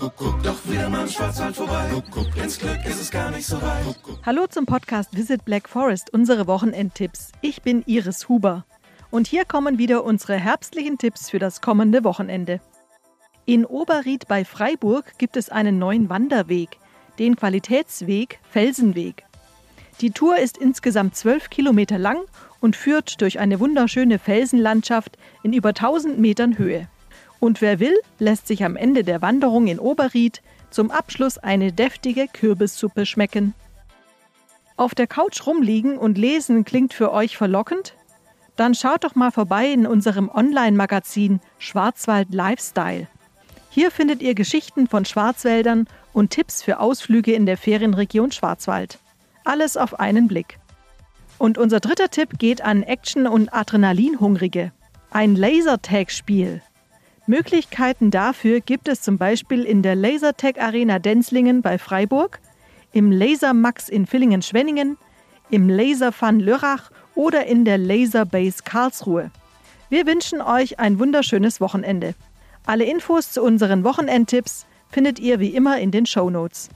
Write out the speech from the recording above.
Kuckuck, doch wieder mal im Schwarzwald vorbei. Kuckuck, ins Glück ist es gar nicht so weit. Hallo zum Podcast Visit Black Forest, unsere Wochenendtipps. Ich bin Iris Huber. Und hier kommen wieder unsere herbstlichen Tipps für das kommende Wochenende. In Oberried bei Freiburg gibt es einen neuen Wanderweg, den Qualitätsweg Felsenweg. Die Tour ist insgesamt zwölf Kilometer lang und führt durch eine wunderschöne Felsenlandschaft in über 1000 Metern Höhe. Und wer will, lässt sich am Ende der Wanderung in Oberried zum Abschluss eine deftige Kürbissuppe schmecken. Auf der Couch rumliegen und lesen klingt für euch verlockend? Dann schaut doch mal vorbei in unserem Online-Magazin Schwarzwald Lifestyle. Hier findet ihr Geschichten von Schwarzwäldern und Tipps für Ausflüge in der Ferienregion Schwarzwald. Alles auf einen Blick. Und unser dritter Tipp geht an Action- und Adrenalinhungrige. Ein Lasertag-Spiel. Möglichkeiten dafür gibt es zum Beispiel in der Lasertag Arena Denzlingen bei Freiburg, im Laser Max in Villingen-Schwenningen, im Laser Fun Lörrach oder in der Laser Base Karlsruhe. Wir wünschen euch ein wunderschönes Wochenende. Alle Infos zu unseren Wochenendtipps findet ihr wie immer in den Show Notes.